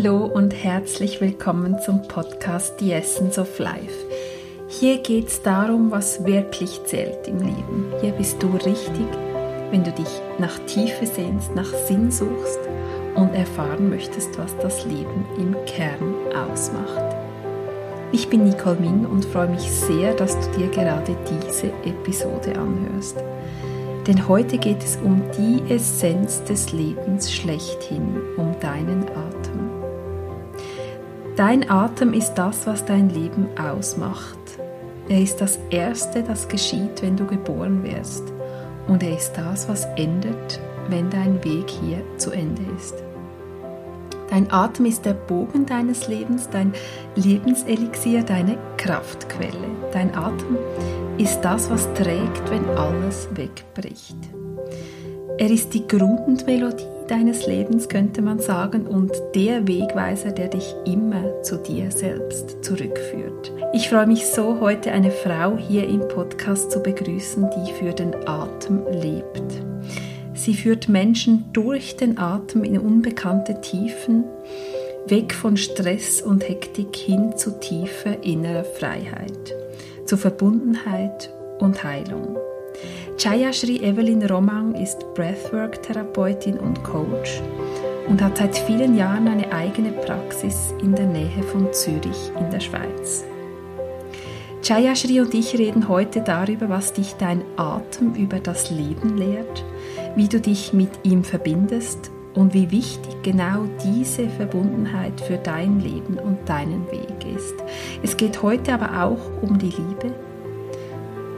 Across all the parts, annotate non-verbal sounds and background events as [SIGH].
Hallo und herzlich willkommen zum Podcast The Essence of Life. Hier geht es darum, was wirklich zählt im Leben. Hier bist du richtig, wenn du dich nach Tiefe sehnst, nach Sinn suchst und erfahren möchtest, was das Leben im Kern ausmacht. Ich bin Nicole Ming und freue mich sehr, dass du dir gerade diese Episode anhörst. Denn heute geht es um die Essenz des Lebens schlechthin, um deinen Atem. Dein Atem ist das, was dein Leben ausmacht. Er ist das Erste, das geschieht, wenn du geboren wirst. Und er ist das, was endet, wenn dein Weg hier zu Ende ist. Dein Atem ist der Bogen deines Lebens, dein Lebenselixier, deine Kraftquelle. Dein Atem ist das, was trägt, wenn alles wegbricht. Er ist die Grundmelodie deines Lebens, könnte man sagen, und der Wegweiser, der dich immer zu dir selbst zurückführt. Ich freue mich so, heute eine Frau hier im Podcast zu begrüßen, die für den Atem lebt. Sie führt Menschen durch den Atem in unbekannte Tiefen, weg von Stress und Hektik hin zu tiefer innerer Freiheit, zu Verbundenheit und Heilung. Chaya Evelyn Romang ist Breathwork-Therapeutin und Coach und hat seit vielen Jahren eine eigene Praxis in der Nähe von Zürich in der Schweiz. Chaya und ich reden heute darüber, was dich dein Atem über das Leben lehrt – wie du dich mit ihm verbindest und wie wichtig genau diese Verbundenheit für dein Leben und deinen Weg ist. Es geht heute aber auch um die Liebe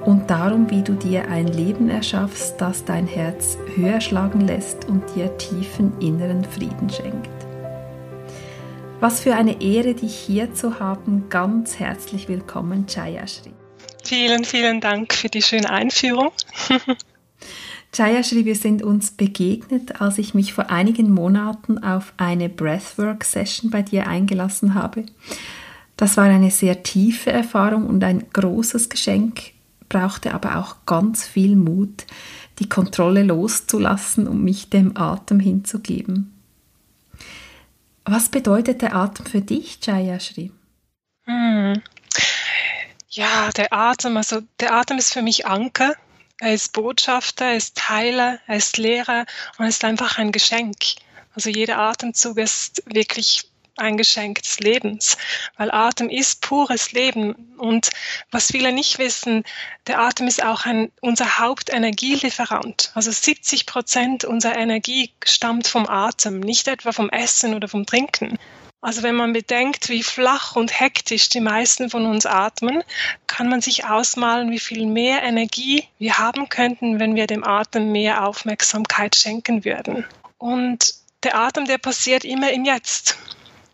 und darum, wie du dir ein Leben erschaffst, das dein Herz höher schlagen lässt und dir tiefen inneren Frieden schenkt. Was für eine Ehre, dich hier zu haben. Ganz herzlich willkommen, Chayashri. Vielen, vielen Dank für die schöne Einführung. [LAUGHS] Jaya schrieb, wir sind uns begegnet, als ich mich vor einigen Monaten auf eine Breathwork-Session bei dir eingelassen habe. Das war eine sehr tiefe Erfahrung und ein großes Geschenk, brauchte aber auch ganz viel Mut, die Kontrolle loszulassen und mich dem Atem hinzugeben. Was bedeutet der Atem für dich, Jaya Shri? Hm. Ja, der Atem, also der Atem ist für mich Anker er ist Botschafter, er ist Heiler, er ist Lehrer und er ist einfach ein Geschenk. Also jeder Atemzug ist wirklich ein Geschenk des Lebens, weil Atem ist pures Leben. Und was viele nicht wissen, der Atem ist auch ein, unser Hauptenergielieferant. Also 70 Prozent unserer Energie stammt vom Atem, nicht etwa vom Essen oder vom Trinken. Also wenn man bedenkt, wie flach und hektisch die meisten von uns atmen, kann man sich ausmalen, wie viel mehr Energie wir haben könnten, wenn wir dem Atem mehr Aufmerksamkeit schenken würden. Und der Atem, der passiert immer im Jetzt.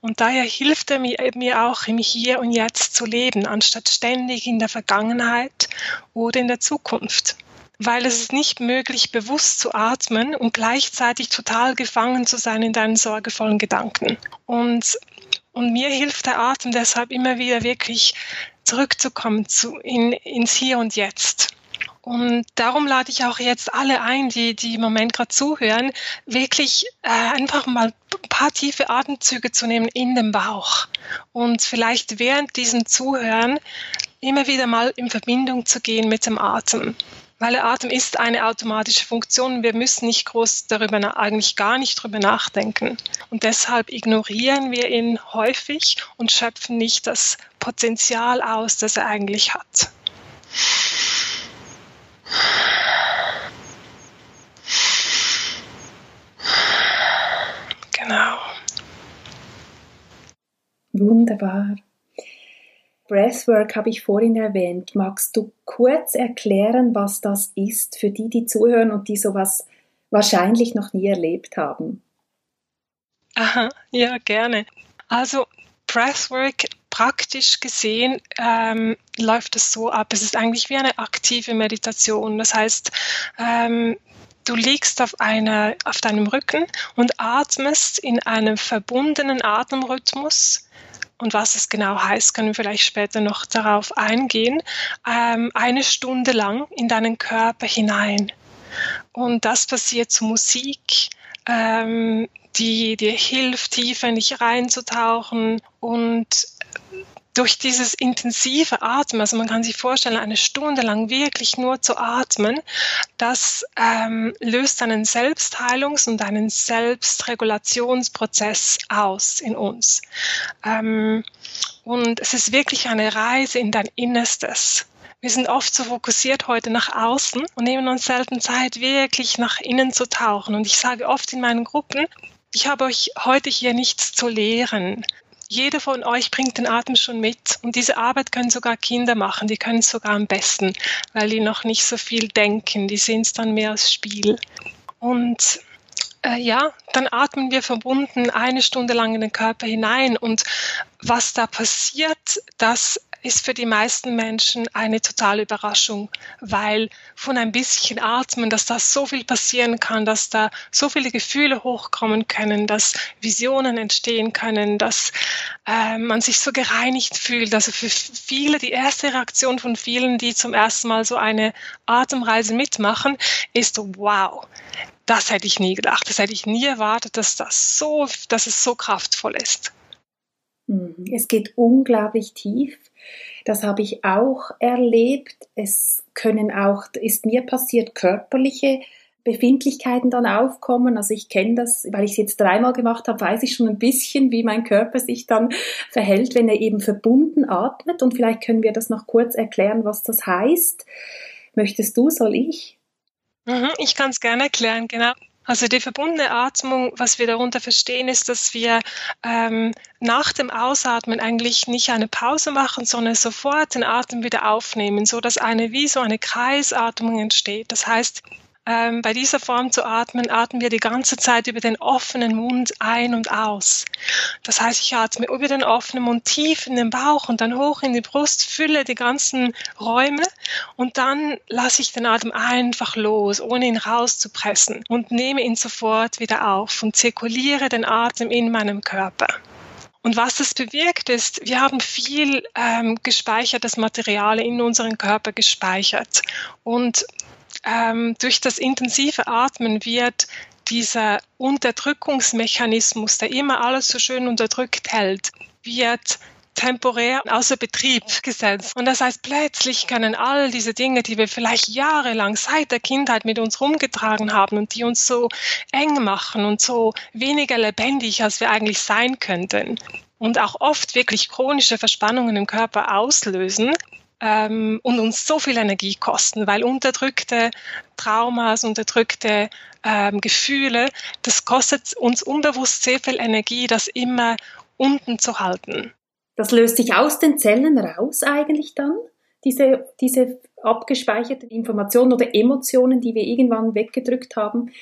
Und daher hilft er mir, mir auch im Hier und Jetzt zu leben, anstatt ständig in der Vergangenheit oder in der Zukunft weil es ist nicht möglich, bewusst zu atmen und gleichzeitig total gefangen zu sein in deinen sorgevollen Gedanken. Und, und mir hilft der Atem deshalb immer wieder wirklich zurückzukommen zu, in, ins Hier und Jetzt. Und darum lade ich auch jetzt alle ein, die, die im Moment gerade zuhören, wirklich äh, einfach mal ein paar tiefe Atemzüge zu nehmen in den Bauch. Und vielleicht während diesem Zuhören immer wieder mal in Verbindung zu gehen mit dem Atem weil der Atem ist eine automatische Funktion. Wir müssen nicht groß darüber, eigentlich gar nicht darüber nachdenken. Und deshalb ignorieren wir ihn häufig und schöpfen nicht das Potenzial aus, das er eigentlich hat. Genau. Wunderbar. Breathwork habe ich vorhin erwähnt. Magst du kurz erklären, was das ist für die, die zuhören und die sowas wahrscheinlich noch nie erlebt haben? Aha, ja, gerne. Also Breathwork praktisch gesehen ähm, läuft es so ab. Es ist eigentlich wie eine aktive Meditation. Das heißt, ähm, du liegst auf, einer, auf deinem Rücken und atmest in einem verbundenen Atemrhythmus und was es genau heißt, können wir vielleicht später noch darauf eingehen, ähm, eine Stunde lang in deinen Körper hinein. Und das passiert zu Musik, ähm, die dir hilft, tiefer in dich reinzutauchen und durch dieses intensive Atmen, also man kann sich vorstellen, eine Stunde lang wirklich nur zu atmen, das ähm, löst einen Selbstheilungs- und einen Selbstregulationsprozess aus in uns. Ähm, und es ist wirklich eine Reise in dein Innerstes. Wir sind oft so fokussiert heute nach außen und nehmen uns selten Zeit, wirklich nach innen zu tauchen. Und ich sage oft in meinen Gruppen, ich habe euch heute hier nichts zu lehren. Jeder von euch bringt den Atem schon mit und diese Arbeit können sogar Kinder machen, die können es sogar am besten, weil die noch nicht so viel denken, die sehen es dann mehr als Spiel. Und äh, ja, dann atmen wir verbunden eine Stunde lang in den Körper hinein und was da passiert, das ist für die meisten Menschen eine totale Überraschung, weil von ein bisschen Atmen, dass da so viel passieren kann, dass da so viele Gefühle hochkommen können, dass Visionen entstehen können, dass äh, man sich so gereinigt fühlt. Also für viele, die erste Reaktion von vielen, die zum ersten Mal so eine Atemreise mitmachen, ist wow. Das hätte ich nie gedacht, das hätte ich nie erwartet, dass das so, dass es so kraftvoll ist. Mhm. Es geht unglaublich tief. Das habe ich auch erlebt. Es können auch, ist mir passiert, körperliche Befindlichkeiten dann aufkommen. Also ich kenne das, weil ich es jetzt dreimal gemacht habe, weiß ich schon ein bisschen, wie mein Körper sich dann verhält, wenn er eben verbunden atmet. Und vielleicht können wir das noch kurz erklären, was das heißt. Möchtest du, soll ich? Mhm, ich kann es gerne erklären, genau. Also die verbundene Atmung, was wir darunter verstehen, ist, dass wir ähm, nach dem Ausatmen eigentlich nicht eine Pause machen, sondern sofort den Atem wieder aufnehmen, so dass eine wie so eine Kreisatmung entsteht. Das heißt, ähm, bei dieser Form zu atmen, atmen wir die ganze Zeit über den offenen Mund ein und aus. Das heißt, ich atme über den offenen Mund tief in den Bauch und dann hoch in die Brust, fülle die ganzen Räume und dann lasse ich den Atem einfach los, ohne ihn rauszupressen und nehme ihn sofort wieder auf und zirkuliere den Atem in meinem Körper. Und was das bewirkt ist, wir haben viel ähm, gespeichertes Material in unseren Körper gespeichert. Und ähm, durch das intensive Atmen wird dieser Unterdrückungsmechanismus, der immer alles so schön unterdrückt hält, wird temporär außer Betrieb gesetzt. Und das heißt, plötzlich können all diese Dinge, die wir vielleicht jahrelang seit der Kindheit mit uns rumgetragen haben und die uns so eng machen und so weniger lebendig, als wir eigentlich sein könnten und auch oft wirklich chronische Verspannungen im Körper auslösen, ähm, und uns so viel Energie kosten, weil unterdrückte Traumas, unterdrückte ähm, Gefühle, das kostet uns unbewusst sehr viel Energie, das immer unten zu halten. Das löst sich aus den Zellen raus eigentlich dann, diese, diese abgespeicherten Informationen oder Emotionen, die wir irgendwann weggedrückt haben.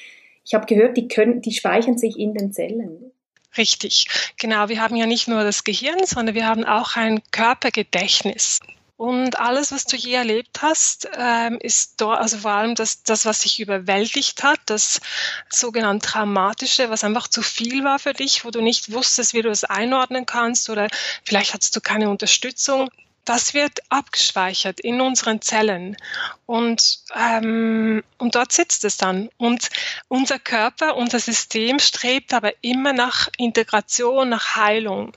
Ich habe gehört, die, können, die speichern sich in den Zellen. Richtig, genau. Wir haben ja nicht nur das Gehirn, sondern wir haben auch ein Körpergedächtnis. Und alles, was du je erlebt hast, ähm, ist dort, also vor allem das, das, was dich überwältigt hat, das sogenannte Traumatische, was einfach zu viel war für dich, wo du nicht wusstest, wie du es einordnen kannst oder vielleicht hattest du keine Unterstützung. Das wird abgespeichert in unseren Zellen und, ähm, und dort sitzt es dann. Und unser Körper, unser System strebt aber immer nach Integration, nach Heilung.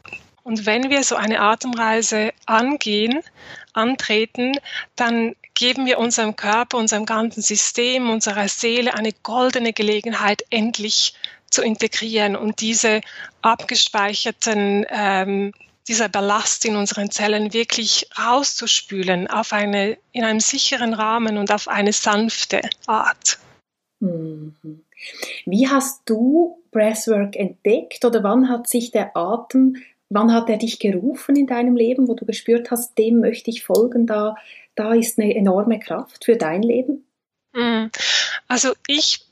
Und wenn wir so eine Atemreise angehen, antreten, dann geben wir unserem Körper, unserem ganzen System, unserer Seele eine goldene Gelegenheit, endlich zu integrieren und diese abgespeicherten, ähm, dieser Ballast in unseren Zellen wirklich rauszuspülen auf eine, in einem sicheren Rahmen und auf eine sanfte Art. Mhm. Wie hast du Breathwork entdeckt oder wann hat sich der Atem Wann hat er dich gerufen in deinem Leben, wo du gespürt hast, dem möchte ich folgen, da, da ist eine enorme Kraft für dein Leben? Mhm. Also ich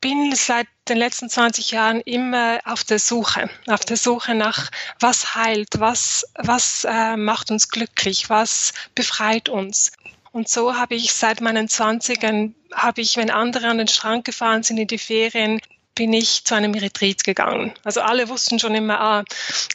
bin seit den letzten 20 Jahren immer auf der Suche, auf der Suche nach, was heilt, was, was äh, macht uns glücklich, was befreit uns. Und so habe ich seit meinen 20ern, habe ich, wenn andere an den Strand gefahren sind in die Ferien, bin ich zu einem Retreat gegangen. Also alle wussten schon immer, ah,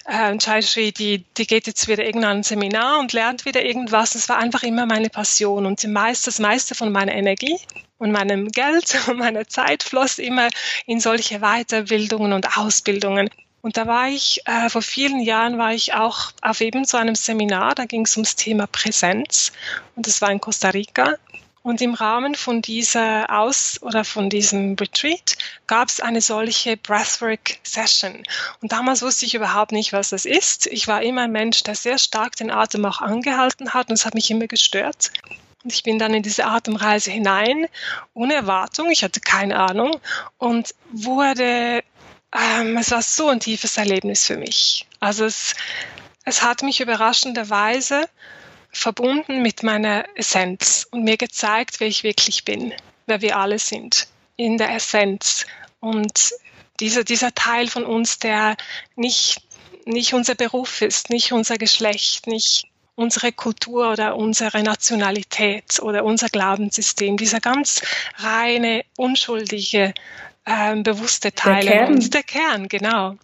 äh, Chai die, die geht jetzt wieder irgendein Seminar und lernt wieder irgendwas. Es war einfach immer meine Passion und das meiste von meiner Energie und meinem Geld [LAUGHS] und meiner Zeit floss immer in solche Weiterbildungen und Ausbildungen. Und da war ich, äh, vor vielen Jahren war ich auch auf eben so einem Seminar, da ging es ums Thema Präsenz und das war in Costa Rica. Und im Rahmen von dieser Aus- oder von diesem Retreat gab es eine solche Breathwork-Session. Und damals wusste ich überhaupt nicht, was das ist. Ich war immer ein Mensch, der sehr stark den Atem auch angehalten hat und es hat mich immer gestört. Und ich bin dann in diese Atemreise hinein, ohne Erwartung, ich hatte keine Ahnung und wurde, ähm, es war so ein tiefes Erlebnis für mich. Also es, es hat mich überraschenderweise verbunden mit meiner Essenz und mir gezeigt, wer ich wirklich bin, wer wir alle sind, in der Essenz. Und dieser, dieser Teil von uns, der nicht, nicht unser Beruf ist, nicht unser Geschlecht, nicht unsere Kultur oder unsere Nationalität oder unser Glaubenssystem, dieser ganz reine, unschuldige, ähm, bewusste Teil der Kern. der Kern, genau.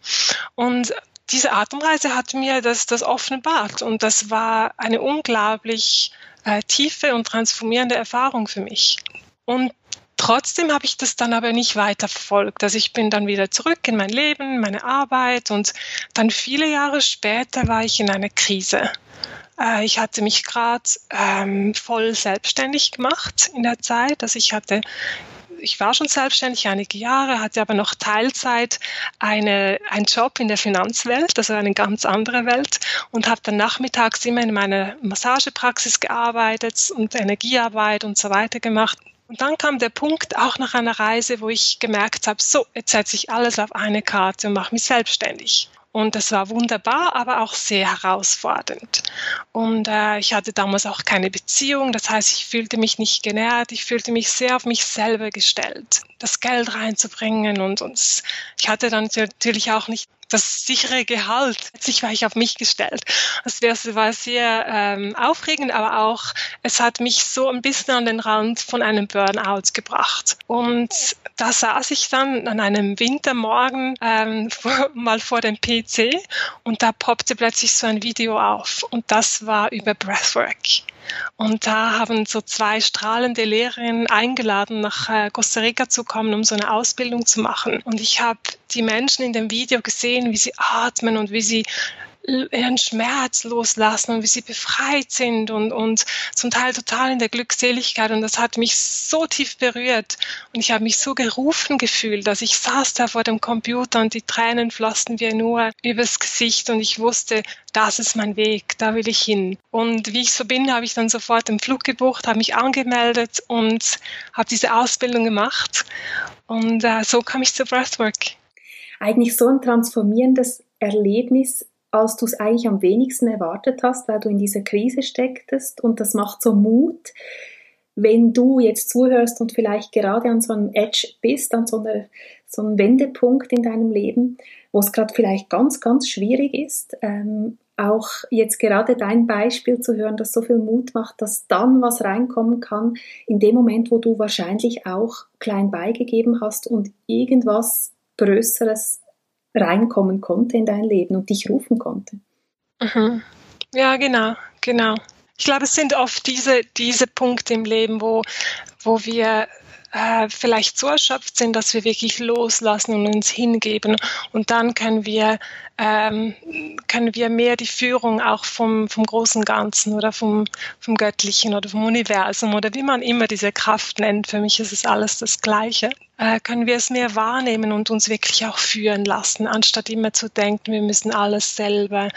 Und diese Atemreise hat mir das, das offenbart und das war eine unglaublich äh, tiefe und transformierende Erfahrung für mich. Und trotzdem habe ich das dann aber nicht weiter verfolgt. Also ich bin dann wieder zurück in mein Leben, meine Arbeit und dann viele Jahre später war ich in einer Krise. Äh, ich hatte mich gerade ähm, voll selbstständig gemacht in der Zeit. Also ich hatte ich war schon selbstständig einige Jahre, hatte aber noch Teilzeit eine, einen Job in der Finanzwelt, also eine ganz andere Welt und habe dann nachmittags immer in meiner Massagepraxis gearbeitet und Energiearbeit und so weiter gemacht. Und dann kam der Punkt auch nach einer Reise, wo ich gemerkt habe, so, jetzt setze ich alles auf eine Karte und mache mich selbstständig. Und das war wunderbar, aber auch sehr herausfordernd. Und äh, ich hatte damals auch keine Beziehung. Das heißt, ich fühlte mich nicht genährt. Ich fühlte mich sehr auf mich selber gestellt, das Geld reinzubringen. Und, und ich hatte dann natürlich auch nicht das sichere Gehalt. Letztlich war ich auf mich gestellt. Das war sehr ähm, aufregend, aber auch, es hat mich so ein bisschen an den Rand von einem Burnout gebracht. Und da saß ich dann an einem Wintermorgen ähm, mal vor dem PC und da poppte plötzlich so ein Video auf und das war über Breathwork. Und da haben so zwei strahlende Lehrerinnen eingeladen, nach äh, Costa Rica zu kommen, um so eine Ausbildung zu machen. Und ich habe die Menschen in dem Video gesehen, wie sie atmen und wie sie ihren Schmerz loslassen und wie sie befreit sind und, und zum Teil total in der Glückseligkeit. Und das hat mich so tief berührt. Und ich habe mich so gerufen gefühlt, dass ich saß da vor dem Computer und die Tränen flossen mir nur übers Gesicht und ich wusste, das ist mein Weg, da will ich hin. Und wie ich so bin, habe ich dann sofort den Flug gebucht, habe mich angemeldet und habe diese Ausbildung gemacht. Und äh, so kam ich zu Breathwork. Eigentlich so ein transformierendes Erlebnis als du es eigentlich am wenigsten erwartet hast, weil du in dieser Krise stecktest. Und das macht so Mut, wenn du jetzt zuhörst und vielleicht gerade an so einem Edge bist, an so, einer, so einem Wendepunkt in deinem Leben, wo es gerade vielleicht ganz, ganz schwierig ist, ähm, auch jetzt gerade dein Beispiel zu hören, das so viel Mut macht, dass dann was reinkommen kann, in dem Moment, wo du wahrscheinlich auch klein beigegeben hast und irgendwas Größeres reinkommen konnte in dein Leben und dich rufen konnte. Mhm. Ja, genau, genau. Ich glaube, es sind oft diese, diese Punkte im Leben, wo, wo wir äh, vielleicht so erschöpft sind, dass wir wirklich loslassen und uns hingeben. Und dann können wir, ähm, können wir mehr die Führung auch vom, vom großen Ganzen oder vom, vom Göttlichen oder vom Universum oder wie man immer diese Kraft nennt. Für mich ist es alles das Gleiche. Äh, können wir es mehr wahrnehmen und uns wirklich auch führen lassen, anstatt immer zu denken, wir müssen alles selber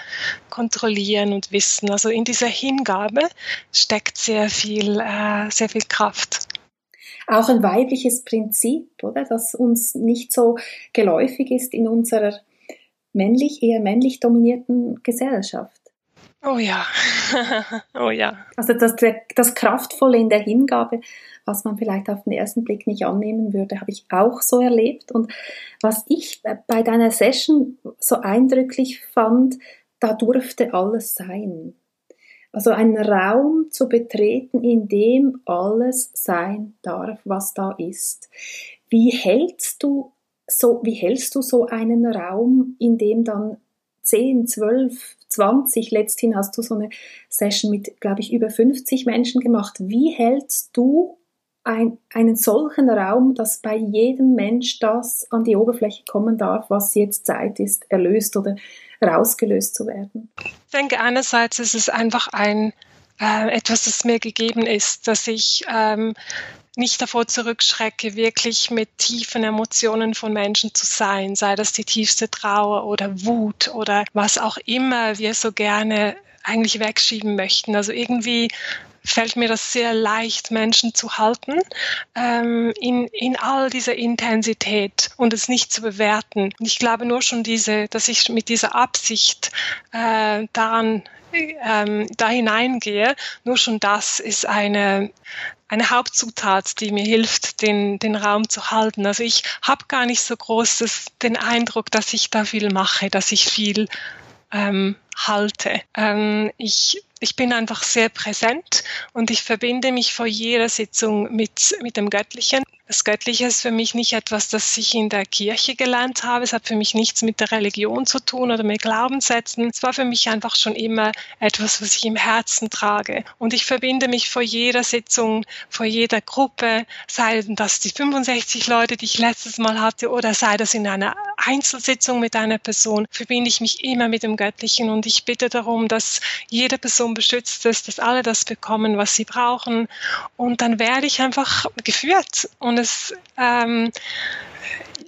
kontrollieren und wissen. Also in dieser Hingabe steckt sehr viel, äh, sehr viel Kraft auch ein weibliches Prinzip, oder? Das uns nicht so geläufig ist in unserer männlich, eher männlich dominierten Gesellschaft. Oh ja, [LAUGHS] oh ja. Also das, das Kraftvolle in der Hingabe, was man vielleicht auf den ersten Blick nicht annehmen würde, habe ich auch so erlebt. Und was ich bei deiner Session so eindrücklich fand, da durfte alles sein. Also einen Raum zu betreten, in dem alles sein darf, was da ist. Wie hältst du so, wie hältst du so einen Raum, in dem dann 10, 12, 20, letzthin hast du so eine Session mit, glaube ich, über 50 Menschen gemacht. Wie hältst du ein, einen solchen Raum, dass bei jedem Mensch das an die Oberfläche kommen darf, was jetzt Zeit ist, erlöst oder rausgelöst zu werden? Ich denke, einerseits ist es einfach ein äh, etwas, das mir gegeben ist, dass ich ähm, nicht davor zurückschrecke, wirklich mit tiefen Emotionen von Menschen zu sein, sei das die tiefste Trauer oder Wut oder was auch immer wir so gerne eigentlich wegschieben möchten. Also irgendwie fällt mir das sehr leicht, Menschen zu halten ähm, in, in all dieser Intensität und es nicht zu bewerten. Und ich glaube nur schon diese, dass ich mit dieser Absicht äh, daran ähm, da hineingehe, nur schon das ist eine, eine Hauptzutat, die mir hilft, den, den Raum zu halten. Also ich habe gar nicht so groß das, den Eindruck, dass ich da viel mache, dass ich viel ähm, halte. Ähm, ich, ich bin einfach sehr präsent und ich verbinde mich vor jeder Sitzung mit, mit dem Göttlichen. Das Göttliche ist für mich nicht etwas, das ich in der Kirche gelernt habe. Es hat für mich nichts mit der Religion zu tun oder mit Glaubenssätzen. Es war für mich einfach schon immer etwas, was ich im Herzen trage. Und ich verbinde mich vor jeder Sitzung, vor jeder Gruppe, sei das die 65 Leute, die ich letztes Mal hatte, oder sei das in einer Einzelsitzung mit einer Person, verbinde ich mich immer mit dem Göttlichen und ich bitte darum, dass jede Person beschützt ist, dass alle das bekommen, was sie brauchen. Und dann werde ich einfach geführt. Und und es, ähm,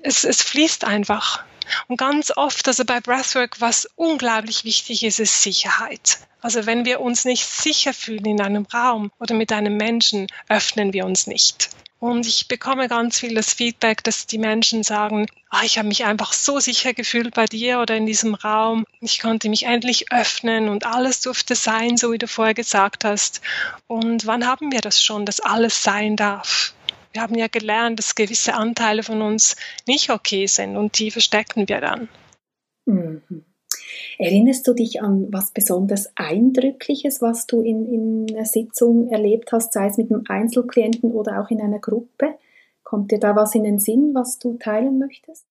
es, es fließt einfach. Und ganz oft, also bei Breathwork, was unglaublich wichtig ist, ist Sicherheit. Also wenn wir uns nicht sicher fühlen in einem Raum oder mit einem Menschen, öffnen wir uns nicht. Und ich bekomme ganz viel das Feedback, dass die Menschen sagen, ah, ich habe mich einfach so sicher gefühlt bei dir oder in diesem Raum. Ich konnte mich endlich öffnen und alles durfte sein, so wie du vorher gesagt hast. Und wann haben wir das schon, dass alles sein darf? Wir haben ja gelernt, dass gewisse Anteile von uns nicht okay sind und die verstecken wir dann. Mhm. Erinnerst du dich an was besonders Eindrückliches, was du in, in einer Sitzung erlebt hast, sei es mit einem Einzelklienten oder auch in einer Gruppe? Kommt dir da was in den Sinn, was du teilen möchtest?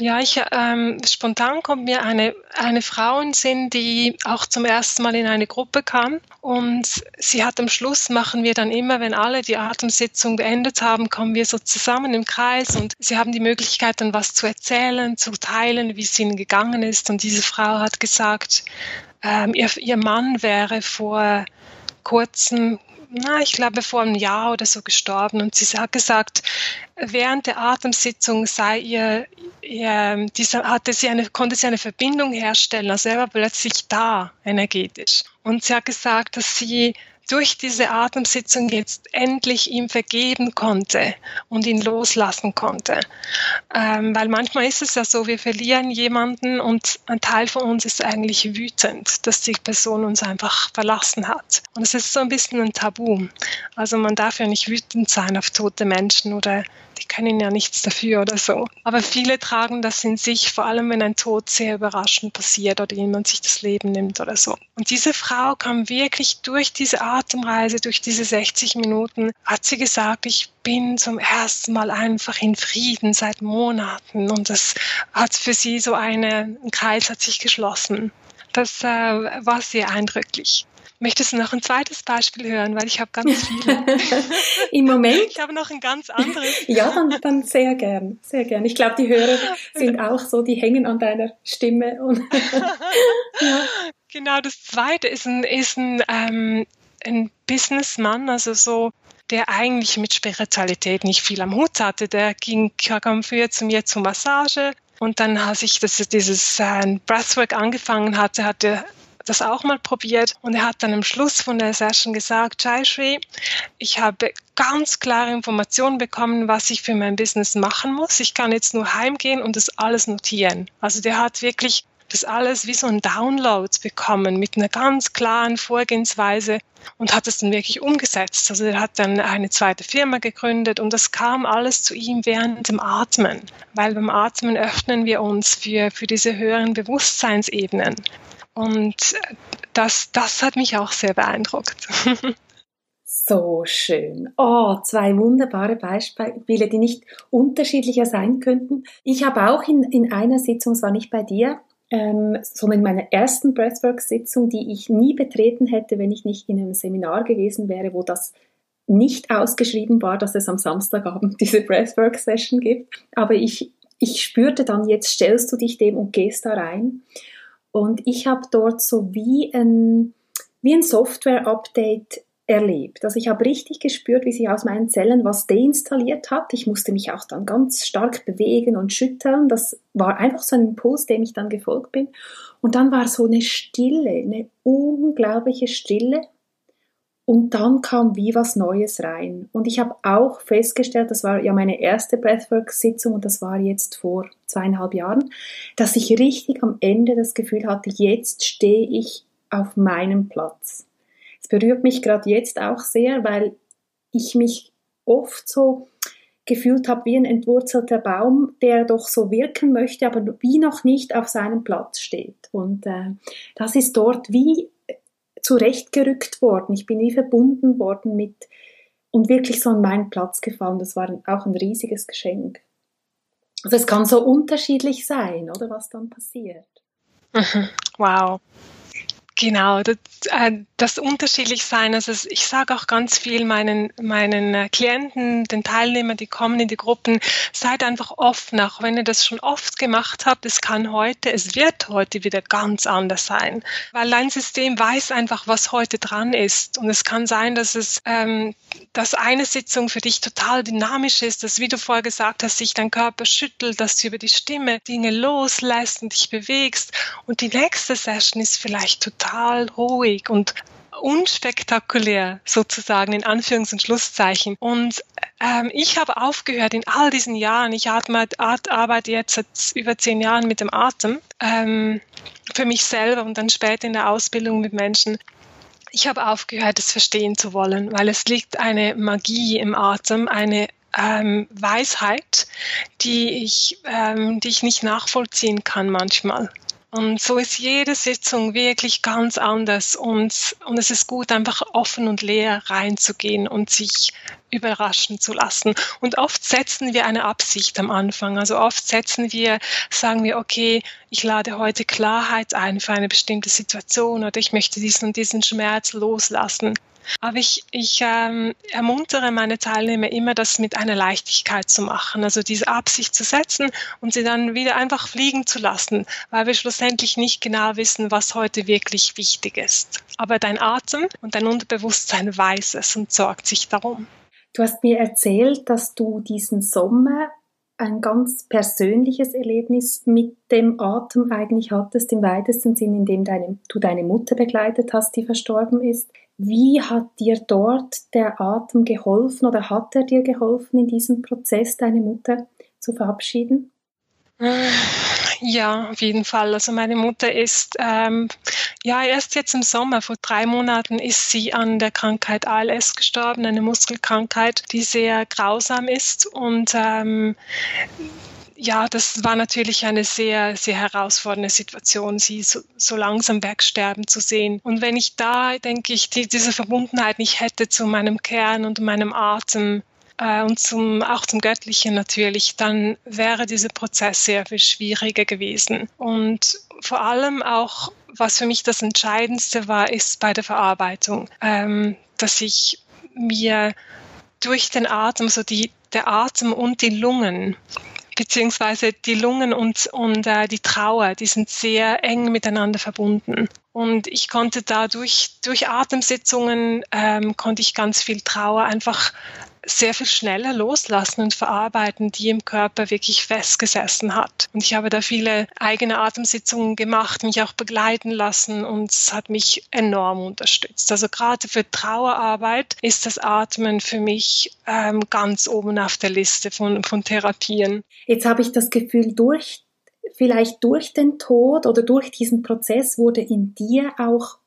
Ja, ich, ähm, spontan kommt mir eine, eine Frau in Sinn, die auch zum ersten Mal in eine Gruppe kam. Und sie hat am Schluss, machen wir dann immer, wenn alle die Atemsitzung beendet haben, kommen wir so zusammen im Kreis und sie haben die Möglichkeit, dann was zu erzählen, zu teilen, wie es ihnen gegangen ist. Und diese Frau hat gesagt, ähm, ihr, ihr Mann wäre vor kurzem na, ich glaube, vor einem Jahr oder so gestorben. Und sie hat gesagt, während der Atemsitzung sei ihr, ihr diese, hatte sie eine, konnte sie eine Verbindung herstellen. Also er war plötzlich da, energetisch. Und sie hat gesagt, dass sie durch diese Atemsitzung jetzt endlich ihm vergeben konnte und ihn loslassen konnte. Ähm, weil manchmal ist es ja so, wir verlieren jemanden und ein Teil von uns ist eigentlich wütend, dass die Person uns einfach verlassen hat. Und es ist so ein bisschen ein Tabu. Also man darf ja nicht wütend sein auf tote Menschen oder die können ja nichts dafür oder so. Aber viele tragen das in sich, vor allem wenn ein Tod sehr überraschend passiert oder jemand sich das Leben nimmt oder so. Und diese Frau kam wirklich durch diese Atemreise, durch diese 60 Minuten, hat sie gesagt, ich bin zum ersten Mal einfach in Frieden seit Monaten und das hat für sie so eine, ein Kreis hat sich geschlossen. Das äh, war sehr eindrücklich. Möchtest du noch ein zweites Beispiel hören, weil ich habe ganz viele. [LAUGHS] Im Moment. Ich habe noch ein ganz anderes. ja, dann, dann sehr gern, sehr gern. Ich glaube, die Hörer sind auch so, die hängen an deiner Stimme. Und [LAUGHS] ja. Genau, das zweite ist ein, ist ein, ähm, ein Businessmann, also so der eigentlich mit Spiritualität nicht viel am Hut hatte. Der ging, kam früher zu mir zur Massage und dann, als ich das, dieses äh, Breathwork angefangen hatte, hatte das auch mal probiert und er hat dann am Schluss von der Session gesagt, Jaishri, ich habe ganz klare Informationen bekommen, was ich für mein Business machen muss. Ich kann jetzt nur heimgehen und das alles notieren. Also der hat wirklich das alles wie so ein Download bekommen mit einer ganz klaren Vorgehensweise und hat es dann wirklich umgesetzt. Also er hat dann eine zweite Firma gegründet und das kam alles zu ihm während dem Atmen, weil beim Atmen öffnen wir uns für, für diese höheren Bewusstseinsebenen. Und das, das hat mich auch sehr beeindruckt. [LAUGHS] So schön. Oh, zwei wunderbare Beispiele, die nicht unterschiedlicher sein könnten. Ich habe auch in, in einer Sitzung, es war nicht bei dir, ähm, sondern in meiner ersten Breathwork-Sitzung, die ich nie betreten hätte, wenn ich nicht in einem Seminar gewesen wäre, wo das nicht ausgeschrieben war, dass es am Samstagabend [LAUGHS] diese Breathwork-Session gibt. Aber ich, ich spürte dann, jetzt stellst du dich dem und gehst da rein. Und ich habe dort so wie ein, wie ein Software-Update erlebt. Also ich habe richtig gespürt, wie sich aus meinen Zellen was deinstalliert hat. Ich musste mich auch dann ganz stark bewegen und schütteln. Das war einfach so ein Impuls, dem ich dann gefolgt bin. Und dann war so eine Stille, eine unglaubliche Stille. Und dann kam wie was Neues rein. Und ich habe auch festgestellt, das war ja meine erste Breathwork-Sitzung und das war jetzt vor zweieinhalb Jahren, dass ich richtig am Ende das Gefühl hatte, jetzt stehe ich auf meinem Platz. Es berührt mich gerade jetzt auch sehr, weil ich mich oft so gefühlt habe wie ein entwurzelter Baum, der doch so wirken möchte, aber wie noch nicht auf seinem Platz steht. Und äh, das ist dort wie zurechtgerückt worden. Ich bin wie verbunden worden mit und wirklich so an meinen Platz gefallen. Das war auch ein riesiges Geschenk. Also es kann so unterschiedlich sein, oder was dann passiert. Mhm. Wow. Genau, das, äh, das unterschiedlich sein. Also ich sage auch ganz viel meinen, meinen äh, Klienten, den Teilnehmern, die kommen in die Gruppen, seid einfach offen, auch wenn ihr das schon oft gemacht habt. Es kann heute, es wird heute wieder ganz anders sein, weil dein System weiß einfach, was heute dran ist. Und es kann sein, dass es, ähm, dass eine Sitzung für dich total dynamisch ist, dass, wie du vorher gesagt hast, sich dein Körper schüttelt, dass du über die Stimme Dinge loslässt und dich bewegst. Und die nächste Session ist vielleicht total total ruhig und unspektakulär sozusagen in Anführungs- und Schlusszeichen. Und ähm, ich habe aufgehört in all diesen Jahren, ich atme, arbeite jetzt seit über zehn Jahren mit dem Atem, ähm, für mich selber und dann später in der Ausbildung mit Menschen. Ich habe aufgehört, es verstehen zu wollen, weil es liegt eine Magie im Atem, eine ähm, Weisheit, die ich, ähm, die ich nicht nachvollziehen kann manchmal. Und so ist jede Sitzung wirklich ganz anders und, und es ist gut, einfach offen und leer reinzugehen und sich überraschen zu lassen. Und oft setzen wir eine Absicht am Anfang. Also oft setzen wir, sagen wir, okay, ich lade heute Klarheit ein für eine bestimmte Situation oder ich möchte diesen und diesen Schmerz loslassen. Aber ich, ich ähm, ermuntere meine Teilnehmer immer, das mit einer Leichtigkeit zu machen, also diese Absicht zu setzen und sie dann wieder einfach fliegen zu lassen, weil wir schlussendlich nicht genau wissen, was heute wirklich wichtig ist. Aber dein Atem und dein Unterbewusstsein weiß es und sorgt sich darum. Du hast mir erzählt, dass du diesen Sommer ein ganz persönliches Erlebnis mit dem Atem eigentlich hattest, im weitesten Sinn, indem deine, du deine Mutter begleitet hast, die verstorben ist. Wie hat dir dort der Atem geholfen oder hat er dir geholfen, in diesem Prozess deine Mutter zu verabschieden? Ja, auf jeden Fall. Also meine Mutter ist, ähm, ja, erst jetzt im Sommer, vor drei Monaten, ist sie an der Krankheit ALS gestorben, eine Muskelkrankheit, die sehr grausam ist und ähm, ja, das war natürlich eine sehr, sehr herausfordernde Situation, sie so, so, langsam wegsterben zu sehen. Und wenn ich da, denke ich, die, diese Verbundenheit nicht hätte zu meinem Kern und meinem Atem, äh, und zum, auch zum Göttlichen natürlich, dann wäre dieser Prozess sehr viel schwieriger gewesen. Und vor allem auch, was für mich das Entscheidendste war, ist bei der Verarbeitung, ähm, dass ich mir durch den Atem, so die, der Atem und die Lungen, beziehungsweise die Lungen und, und äh, die Trauer, die sind sehr eng miteinander verbunden. Und ich konnte dadurch, durch Atemsitzungen, ähm, konnte ich ganz viel Trauer einfach sehr viel schneller loslassen und verarbeiten, die im Körper wirklich festgesessen hat. Und ich habe da viele eigene Atemsitzungen gemacht, mich auch begleiten lassen und es hat mich enorm unterstützt. Also gerade für Trauerarbeit ist das Atmen für mich ähm, ganz oben auf der Liste von, von Therapien. Jetzt habe ich das Gefühl, durch vielleicht durch den Tod oder durch diesen Prozess wurde in dir auch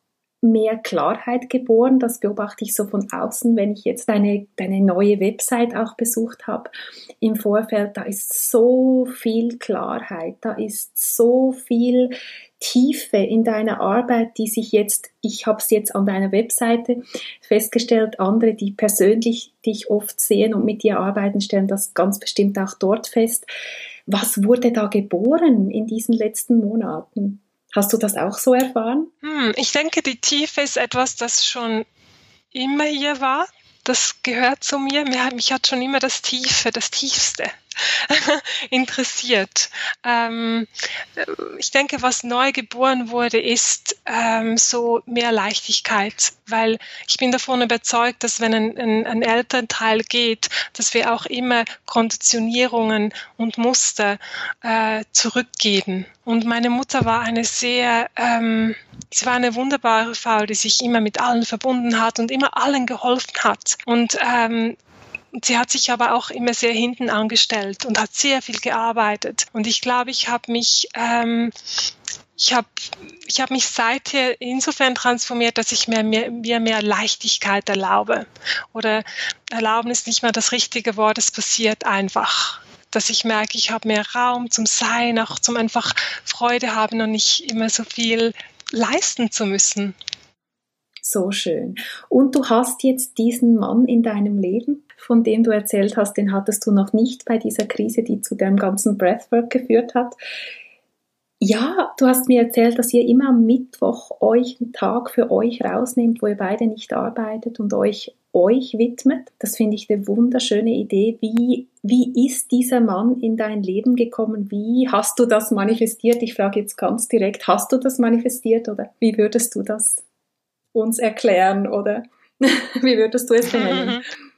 mehr Klarheit geboren. Das beobachte ich so von außen, wenn ich jetzt deine, deine neue Website auch besucht habe im Vorfeld. Da ist so viel Klarheit, da ist so viel Tiefe in deiner Arbeit, die sich jetzt, ich habe es jetzt an deiner Webseite festgestellt, andere, die persönlich dich oft sehen und mit dir arbeiten, stellen das ganz bestimmt auch dort fest. Was wurde da geboren in diesen letzten Monaten? Hast du das auch so erfahren? Hm, ich denke, die Tiefe ist etwas, das schon immer hier war. Das gehört zu mir. Mich hat schon immer das Tiefe, das Tiefste [LAUGHS] interessiert. Ähm, ich denke, was neu geboren wurde, ist ähm, so mehr Leichtigkeit, weil ich bin davon überzeugt, dass wenn ein, ein, ein Elternteil geht, dass wir auch immer Konditionierungen und Muster äh, zurückgeben. Und meine Mutter war eine sehr, ähm, sie war eine wunderbare Frau, die sich immer mit allen verbunden hat und immer allen geholfen hat. Und ähm, Sie hat sich aber auch immer sehr hinten angestellt und hat sehr viel gearbeitet. Und ich glaube, ich habe mich ähm, ich habe ich hab mich seither insofern transformiert, dass ich mir, mir, mir mehr Leichtigkeit erlaube. Oder erlauben ist nicht mehr das richtige Wort, es passiert einfach. Dass ich merke, ich habe mehr Raum zum Sein, auch zum einfach Freude haben und nicht immer so viel leisten zu müssen. So schön. Und du hast jetzt diesen Mann in deinem Leben? Von dem du erzählt hast, den hattest du noch nicht bei dieser Krise, die zu dem ganzen Breathwork geführt hat. Ja, du hast mir erzählt, dass ihr immer am Mittwoch euch einen Tag für euch rausnehmt, wo ihr beide nicht arbeitet und euch euch widmet. Das finde ich eine wunderschöne Idee. Wie, wie ist dieser Mann in dein Leben gekommen? Wie hast du das manifestiert? Ich frage jetzt ganz direkt, hast du das manifestiert oder wie würdest du das uns erklären oder [LAUGHS] wie würdest du es benennen? [LAUGHS]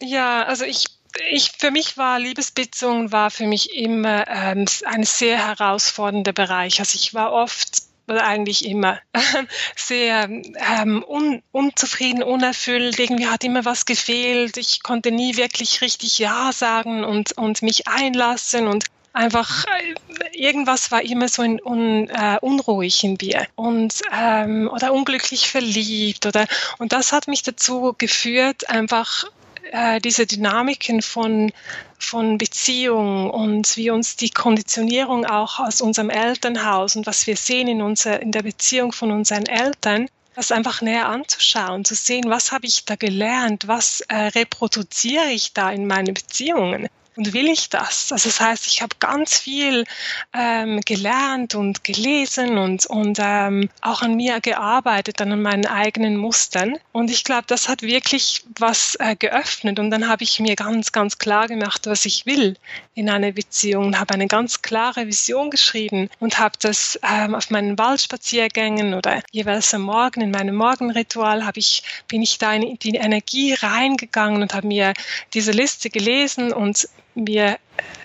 Ja, also ich ich, für mich war Liebesbeziehungen war für mich immer ähm, ein sehr herausfordernder Bereich. Also ich war oft oder eigentlich immer [LAUGHS] sehr ähm, un, unzufrieden, unerfüllt. Irgendwie hat immer was gefehlt. Ich konnte nie wirklich richtig Ja sagen und, und mich einlassen und einfach äh, irgendwas war immer so in, un, äh, unruhig in mir und ähm, oder unglücklich verliebt oder und das hat mich dazu geführt einfach äh, diese Dynamiken von, von Beziehung und wie uns die Konditionierung auch aus unserem Elternhaus und was wir sehen in, unser, in der Beziehung von unseren Eltern, das einfach näher anzuschauen, zu sehen, was habe ich da gelernt, was äh, reproduziere ich da in meinen Beziehungen und will ich das? Also das heißt, ich habe ganz viel ähm, gelernt und gelesen und, und ähm, auch an mir gearbeitet, dann an meinen eigenen Mustern. Und ich glaube, das hat wirklich was äh, geöffnet. Und dann habe ich mir ganz, ganz klar gemacht, was ich will in einer Beziehung und habe eine ganz klare Vision geschrieben und habe das ähm, auf meinen Waldspaziergängen oder jeweils am Morgen in meinem Morgenritual habe ich, bin ich da in die Energie reingegangen und habe mir diese Liste gelesen und mir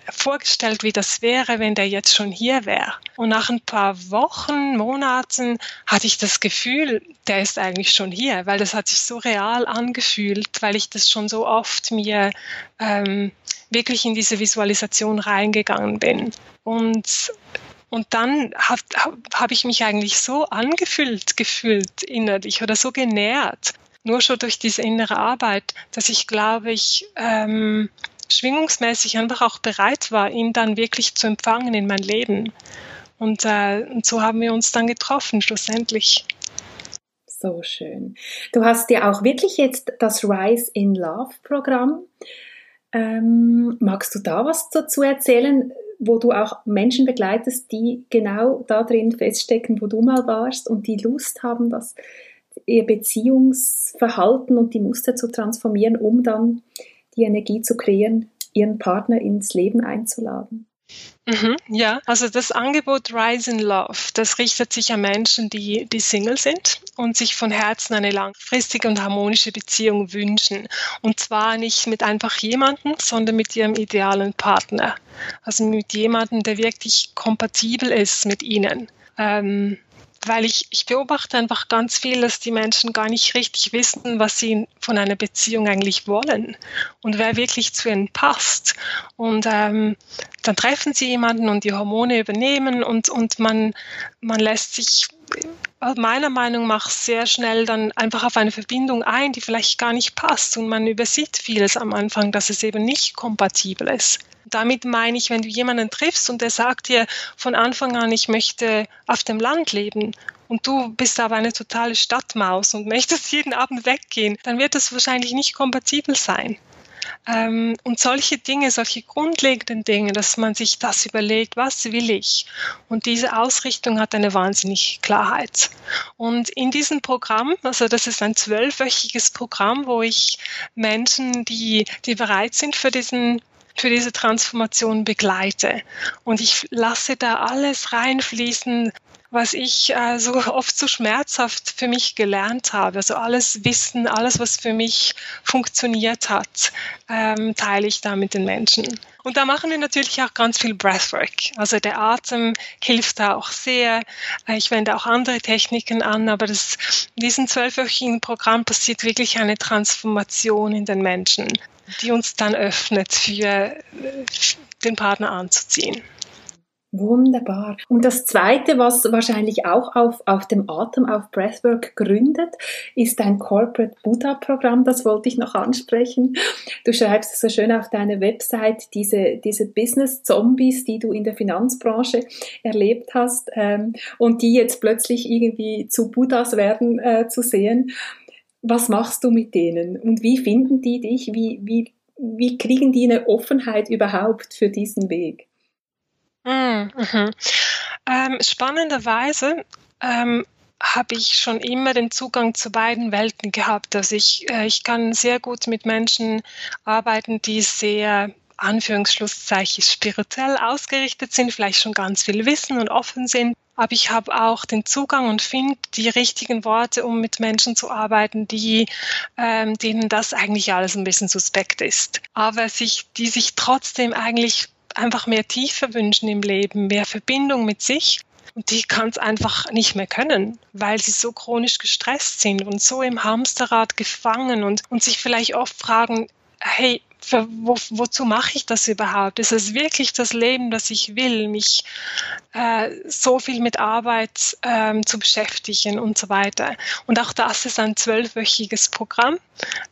vorgestellt, wie das wäre, wenn der jetzt schon hier wäre. Und nach ein paar Wochen, Monaten hatte ich das Gefühl, der ist eigentlich schon hier, weil das hat sich so real angefühlt, weil ich das schon so oft mir ähm, wirklich in diese Visualisation reingegangen bin. Und und dann habe hab ich mich eigentlich so angefühlt, gefühlt innerlich oder so genährt, nur schon durch diese innere Arbeit, dass ich glaube, ich ähm, schwingungsmäßig einfach auch bereit war, ihn dann wirklich zu empfangen in mein Leben. Und, äh, und so haben wir uns dann getroffen, schlussendlich. So schön. Du hast ja auch wirklich jetzt das Rise in Love Programm. Ähm, magst du da was dazu erzählen, wo du auch Menschen begleitest, die genau da drin feststecken, wo du mal warst und die Lust haben, das ihr Beziehungsverhalten und die Muster zu transformieren, um dann die Energie zu kreieren, ihren Partner ins Leben einzuladen. Mhm, ja, also das Angebot Rise in Love, das richtet sich an Menschen, die, die Single sind und sich von Herzen eine langfristige und harmonische Beziehung wünschen. Und zwar nicht mit einfach jemandem, sondern mit ihrem idealen Partner. Also mit jemandem, der wirklich kompatibel ist mit ihnen. Ähm, weil ich, ich beobachte einfach ganz viel, dass die Menschen gar nicht richtig wissen, was sie von einer Beziehung eigentlich wollen und wer wirklich zu ihnen passt. Und ähm, dann treffen sie jemanden und die Hormone übernehmen und, und man, man lässt sich meiner Meinung nach sehr schnell dann einfach auf eine Verbindung ein, die vielleicht gar nicht passt und man übersieht vieles am Anfang, dass es eben nicht kompatibel ist. Damit meine ich, wenn du jemanden triffst und der sagt dir von Anfang an, ich möchte auf dem Land leben und du bist aber eine totale Stadtmaus und [LAUGHS] möchtest jeden Abend weggehen, dann wird das wahrscheinlich nicht kompatibel sein. Ähm, und solche Dinge, solche grundlegenden Dinge, dass man sich das überlegt, was will ich? Und diese Ausrichtung hat eine wahnsinnige Klarheit. Und in diesem Programm, also das ist ein zwölfwöchiges Programm, wo ich Menschen, die, die bereit sind für diesen für diese Transformation begleite. Und ich lasse da alles reinfließen, was ich äh, so oft so schmerzhaft für mich gelernt habe. Also alles Wissen, alles, was für mich funktioniert hat, ähm, teile ich da mit den Menschen. Und da machen wir natürlich auch ganz viel Breathwork. Also der Atem hilft da auch sehr. Äh, ich wende auch andere Techniken an, aber das, in diesem zwölfwöchigen Programm passiert wirklich eine Transformation in den Menschen, die uns dann öffnet, für äh, den Partner anzuziehen. Wunderbar. Und das Zweite, was wahrscheinlich auch auf, auf dem Atem, auf Breathwork gründet, ist ein Corporate Buddha-Programm. Das wollte ich noch ansprechen. Du schreibst so schön auf deiner Website diese, diese Business-Zombies, die du in der Finanzbranche erlebt hast ähm, und die jetzt plötzlich irgendwie zu Buddhas werden äh, zu sehen. Was machst du mit denen und wie finden die dich? Wie, wie, wie kriegen die eine Offenheit überhaupt für diesen Weg? Mhm. Ähm, spannenderweise ähm, habe ich schon immer den Zugang zu beiden Welten gehabt. Also ich, äh, ich kann sehr gut mit Menschen arbeiten, die sehr Anführungsschlusszeichen spirituell ausgerichtet sind, vielleicht schon ganz viel wissen und offen sind. Aber ich habe auch den Zugang und finde die richtigen Worte, um mit Menschen zu arbeiten, die, ähm, denen das eigentlich alles ein bisschen suspekt ist. Aber sich, die sich trotzdem eigentlich einfach mehr Tiefe wünschen im Leben, mehr Verbindung mit sich. Und die kann es einfach nicht mehr können, weil sie so chronisch gestresst sind und so im Hamsterrad gefangen und, und sich vielleicht oft fragen, hey, für, wo, wozu mache ich das überhaupt? Ist es wirklich das Leben, das ich will, mich äh, so viel mit Arbeit ähm, zu beschäftigen und so weiter? Und auch das ist ein zwölfwöchiges Programm,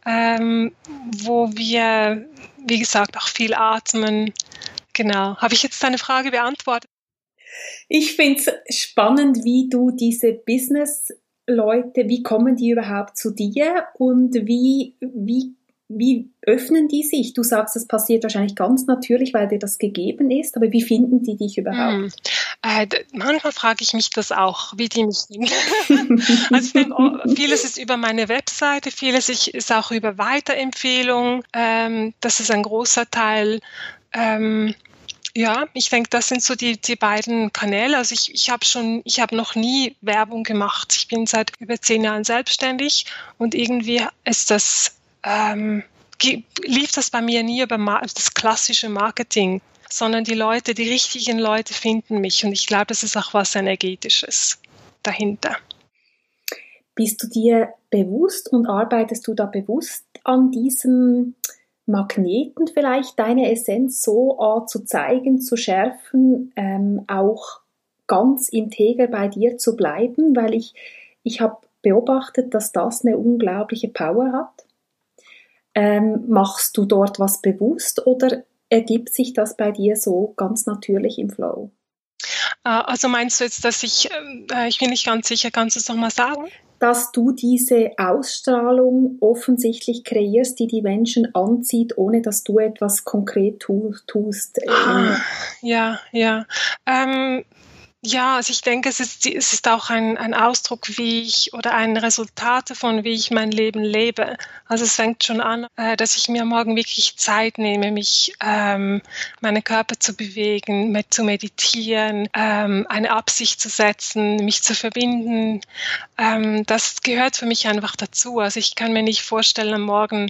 ähm, wo wir, wie gesagt, auch viel atmen, Genau. Habe ich jetzt deine Frage beantwortet? Ich finde es spannend, wie du diese Business-Leute, wie kommen die überhaupt zu dir und wie, wie, wie öffnen die sich? Du sagst, das passiert wahrscheinlich ganz natürlich, weil dir das gegeben ist, aber wie finden die dich überhaupt? Hm. Äh, manchmal frage ich mich das auch, wie die mich finden. [LAUGHS] also ich denke, oh, vieles ist über meine Webseite, vieles ist auch über Weiterempfehlungen. Ähm, das ist ein großer Teil. Ähm, ja, ich denke, das sind so die, die beiden Kanäle. Also ich, ich habe schon, ich habe noch nie Werbung gemacht. Ich bin seit über zehn Jahren selbstständig und irgendwie ist das, ähm, lief das bei mir nie über das klassische Marketing, sondern die Leute, die richtigen Leute finden mich und ich glaube, das ist auch was Energetisches dahinter. Bist du dir bewusst und arbeitest du da bewusst an diesem Magneten vielleicht deine Essenz so zu zeigen, zu schärfen, ähm, auch ganz integer bei dir zu bleiben, weil ich, ich habe beobachtet, dass das eine unglaubliche Power hat. Ähm, machst du dort was bewusst oder ergibt sich das bei dir so ganz natürlich im Flow? Ah, also meinst du jetzt, dass ich, äh, ich bin nicht ganz sicher, kannst du es nochmal sagen? dass du diese Ausstrahlung offensichtlich kreierst, die die Menschen anzieht, ohne dass du etwas konkret tust. Ah, ja, ja. Ähm, ja, also ich denke, es ist, es ist auch ein, ein Ausdruck, wie ich oder ein Resultat davon, wie ich mein Leben lebe. Also es fängt schon an, äh, dass ich mir morgen wirklich Zeit nehme, mich, ähm, meinen Körper zu bewegen, mit zu meditieren, ähm, eine Absicht zu setzen, mich zu verbinden. Ähm, das gehört für mich einfach dazu. Also ich kann mir nicht vorstellen, am Morgen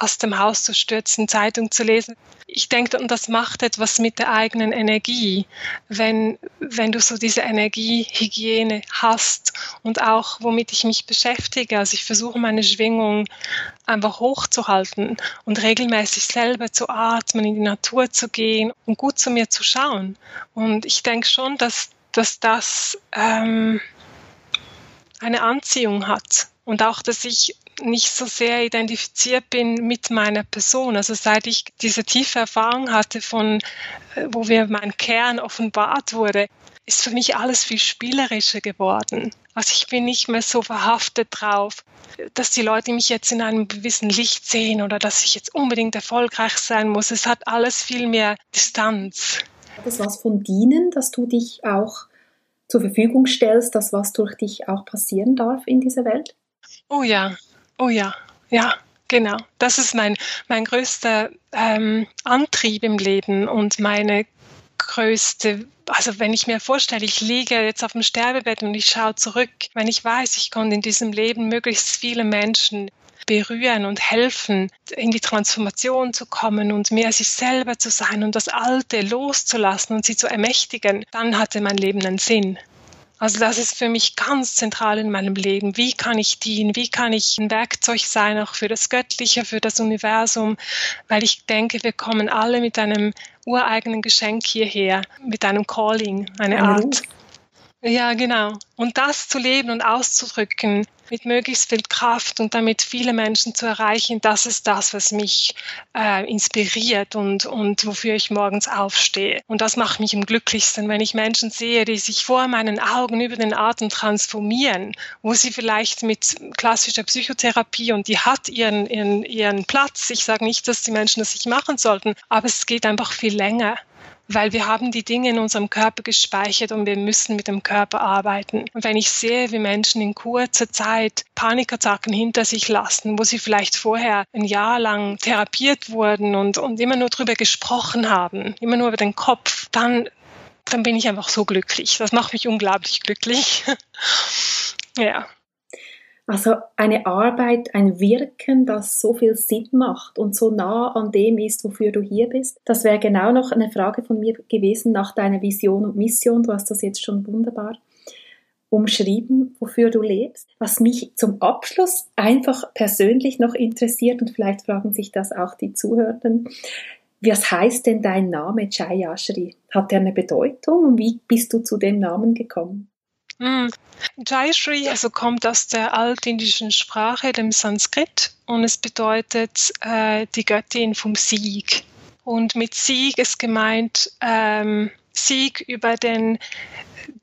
aus dem Haus zu stürzen, Zeitung zu lesen. Ich denke, und das macht etwas mit der eigenen Energie, wenn, wenn du so diese Energiehygiene hast und auch womit ich mich beschäftige. Also ich versuche meine Schwingung einfach hochzuhalten und regelmäßig selber zu atmen, in die Natur zu gehen und gut zu mir zu schauen. Und ich denke schon, dass, dass das ähm, eine Anziehung hat und auch, dass ich nicht so sehr identifiziert bin mit meiner Person. Also seit ich diese tiefe Erfahrung hatte von, äh, wo mir mein Kern offenbart wurde, ist für mich alles viel spielerischer geworden. Also ich bin nicht mehr so verhaftet drauf, dass die Leute mich jetzt in einem gewissen Licht sehen oder dass ich jetzt unbedingt erfolgreich sein muss. Es hat alles viel mehr Distanz. Das was von dienen, dass du dich auch zur Verfügung stellst, das was durch dich auch passieren darf in dieser Welt? Oh ja, oh ja, ja. Genau, das ist mein, mein größter ähm, Antrieb im Leben und meine größte, also wenn ich mir vorstelle, ich liege jetzt auf dem Sterbebett und ich schaue zurück, wenn ich weiß, ich konnte in diesem Leben möglichst viele Menschen berühren und helfen, in die Transformation zu kommen und mehr sich selber zu sein und das Alte loszulassen und sie zu ermächtigen, dann hatte mein Leben einen Sinn. Also das ist für mich ganz zentral in meinem Leben. Wie kann ich dienen? Wie kann ich ein Werkzeug sein, auch für das Göttliche, für das Universum? Weil ich denke, wir kommen alle mit einem ureigenen Geschenk hierher, mit einem Calling, eine Art. Ja, genau. Und das zu leben und auszudrücken mit möglichst viel Kraft und damit viele Menschen zu erreichen, das ist das, was mich äh, inspiriert und, und wofür ich morgens aufstehe. Und das macht mich am glücklichsten, wenn ich Menschen sehe, die sich vor meinen Augen über den Atem transformieren, wo sie vielleicht mit klassischer Psychotherapie und die hat ihren, ihren, ihren Platz. Ich sage nicht, dass die Menschen das nicht machen sollten, aber es geht einfach viel länger weil wir haben die Dinge in unserem Körper gespeichert und wir müssen mit dem Körper arbeiten. Und wenn ich sehe, wie Menschen in kurzer Zeit Panikattacken hinter sich lassen, wo sie vielleicht vorher ein Jahr lang therapiert wurden und, und immer nur darüber gesprochen haben, immer nur über den Kopf, dann, dann bin ich einfach so glücklich. Das macht mich unglaublich glücklich. [LAUGHS] ja. Also eine Arbeit, ein Wirken, das so viel Sinn macht und so nah an dem ist, wofür du hier bist. Das wäre genau noch eine Frage von mir gewesen nach deiner Vision und Mission. Du hast das jetzt schon wunderbar umschrieben, wofür du lebst. Was mich zum Abschluss einfach persönlich noch interessiert und vielleicht fragen sich das auch die Zuhörenden. Was heißt denn dein Name Jayashri? Hat der eine Bedeutung und wie bist du zu dem Namen gekommen? Mm. Jayashri also kommt aus der altindischen Sprache, dem Sanskrit, und es bedeutet äh, die Göttin vom Sieg. Und mit Sieg ist gemeint ähm, Sieg über den,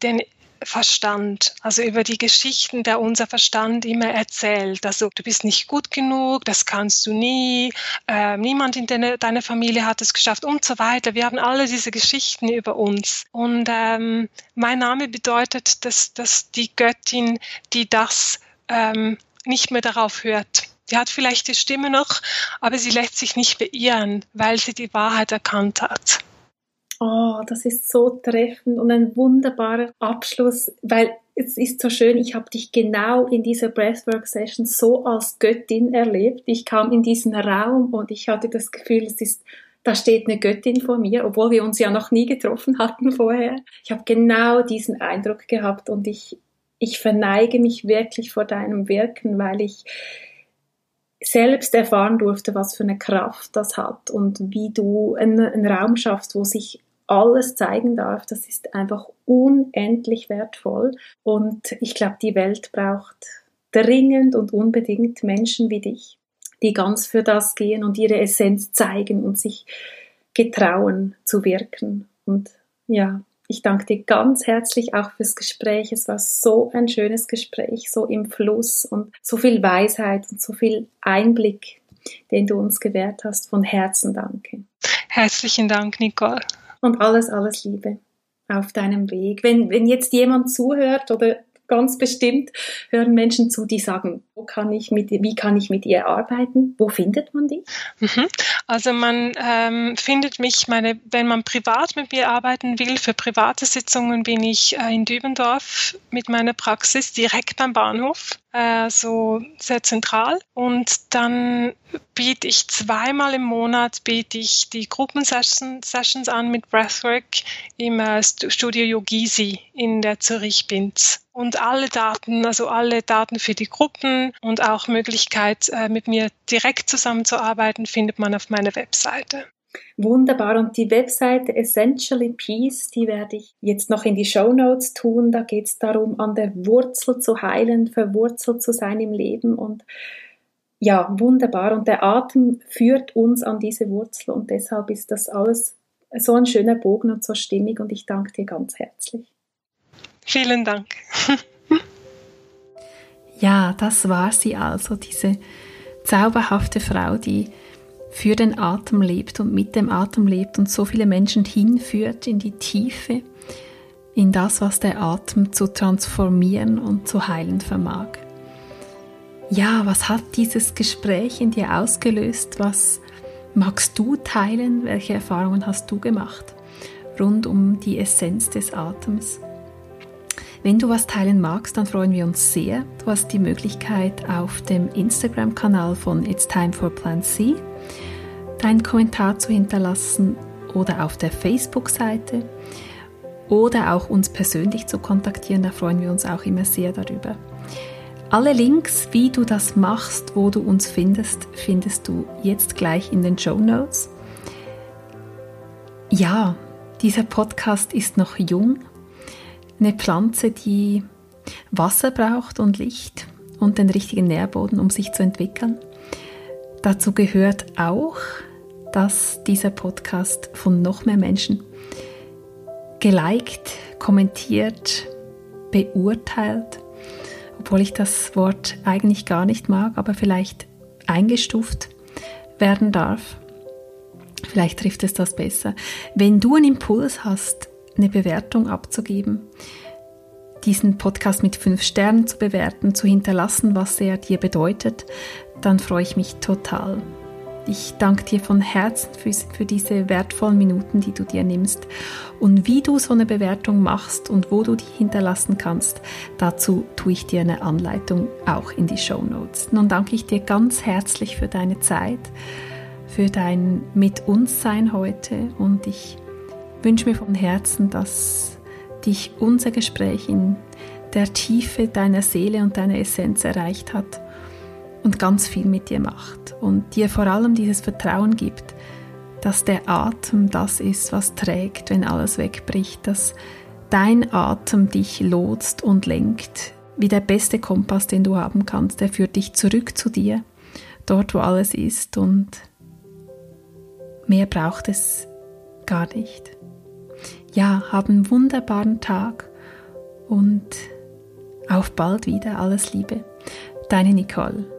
den Verstand, also über die Geschichten, der unser Verstand immer erzählt. Also du bist nicht gut genug, das kannst du nie, äh, niemand in deine, deiner Familie hat es geschafft und so weiter. Wir haben alle diese Geschichten über uns. Und ähm, mein Name bedeutet, dass, dass die Göttin, die das ähm, nicht mehr darauf hört. Die hat vielleicht die Stimme noch, aber sie lässt sich nicht beirren, weil sie die Wahrheit erkannt hat. Oh, das ist so treffend und ein wunderbarer Abschluss, weil es ist so schön, ich habe dich genau in dieser Breathwork-Session so als Göttin erlebt. Ich kam in diesen Raum und ich hatte das Gefühl, es ist, da steht eine Göttin vor mir, obwohl wir uns ja noch nie getroffen hatten vorher. Ich habe genau diesen Eindruck gehabt und ich, ich verneige mich wirklich vor deinem Wirken, weil ich selbst erfahren durfte, was für eine Kraft das hat und wie du einen, einen Raum schaffst, wo sich alles zeigen darf, das ist einfach unendlich wertvoll. Und ich glaube, die Welt braucht dringend und unbedingt Menschen wie dich, die ganz für das gehen und ihre Essenz zeigen und sich getrauen zu wirken. Und ja, ich danke dir ganz herzlich auch fürs Gespräch. Es war so ein schönes Gespräch, so im Fluss und so viel Weisheit und so viel Einblick, den du uns gewährt hast. Von Herzen danke. Herzlichen Dank, Nicole und alles, alles Liebe auf deinem Weg. Wenn, wenn jetzt jemand zuhört oder ganz bestimmt hören Menschen zu, die sagen, wo kann ich mit, wie kann ich mit ihr arbeiten? Wo findet man dich? Mhm. Also man ähm, findet mich, meine, wenn man privat mit mir arbeiten will, für private Sitzungen bin ich äh, in Dübendorf mit meiner Praxis direkt beim Bahnhof, äh, so sehr zentral. Und dann biete ich zweimal im Monat biete ich die Gruppensessions an mit Breathwork im äh, Studio Yogisi in der Zürich-Binz. Und alle Daten, also alle Daten für die Gruppen und auch Möglichkeit, äh, mit mir direkt zusammenzuarbeiten, findet man auf meiner Webseite. Wunderbar. Und die Webseite Essentially Peace, die werde ich jetzt noch in die Show Notes tun. Da geht es darum, an der Wurzel zu heilen, verwurzelt zu sein im Leben. Und ja, wunderbar. Und der Atem führt uns an diese Wurzel. Und deshalb ist das alles so ein schöner Bogen und so stimmig. Und ich danke dir ganz herzlich. Vielen Dank. [LAUGHS] ja, das war sie also, diese zauberhafte Frau, die für den Atem lebt und mit dem Atem lebt und so viele Menschen hinführt in die Tiefe, in das, was der Atem zu transformieren und zu heilen vermag. Ja, was hat dieses Gespräch in dir ausgelöst? Was magst du teilen? Welche Erfahrungen hast du gemacht rund um die Essenz des Atems? Wenn du was teilen magst, dann freuen wir uns sehr. Du hast die Möglichkeit auf dem Instagram-Kanal von It's Time for Plan C deinen Kommentar zu hinterlassen oder auf der Facebook-Seite oder auch uns persönlich zu kontaktieren. Da freuen wir uns auch immer sehr darüber. Alle Links, wie du das machst, wo du uns findest, findest du jetzt gleich in den Show Notes. Ja, dieser Podcast ist noch jung. Eine Pflanze, die Wasser braucht und Licht und den richtigen Nährboden, um sich zu entwickeln. Dazu gehört auch, dass dieser Podcast von noch mehr Menschen geliked, kommentiert, beurteilt, obwohl ich das Wort eigentlich gar nicht mag, aber vielleicht eingestuft werden darf. Vielleicht trifft es das besser. Wenn du einen Impuls hast, eine Bewertung abzugeben, diesen Podcast mit fünf Sternen zu bewerten, zu hinterlassen, was er dir bedeutet, dann freue ich mich total. Ich danke dir von Herzen für, für, diese wertvollen Minuten, die du dir nimmst. Und wie du so eine Bewertung machst und wo du die hinterlassen kannst, dazu tue ich dir eine Anleitung auch in die Show Notes. Nun danke ich dir ganz herzlich für deine Zeit, für dein Mit uns Sein heute und ich wünsche mir von Herzen, dass dich unser Gespräch in der Tiefe deiner Seele und deiner Essenz erreicht hat und ganz viel mit dir macht und dir vor allem dieses Vertrauen gibt, dass der Atem das ist, was trägt, wenn alles wegbricht, dass dein Atem dich lotst und lenkt, wie der beste Kompass, den du haben kannst. Der führt dich zurück zu dir, dort, wo alles ist und mehr braucht es gar nicht. Ja, hab einen wunderbaren Tag und auf bald wieder. Alles Liebe. Deine Nicole.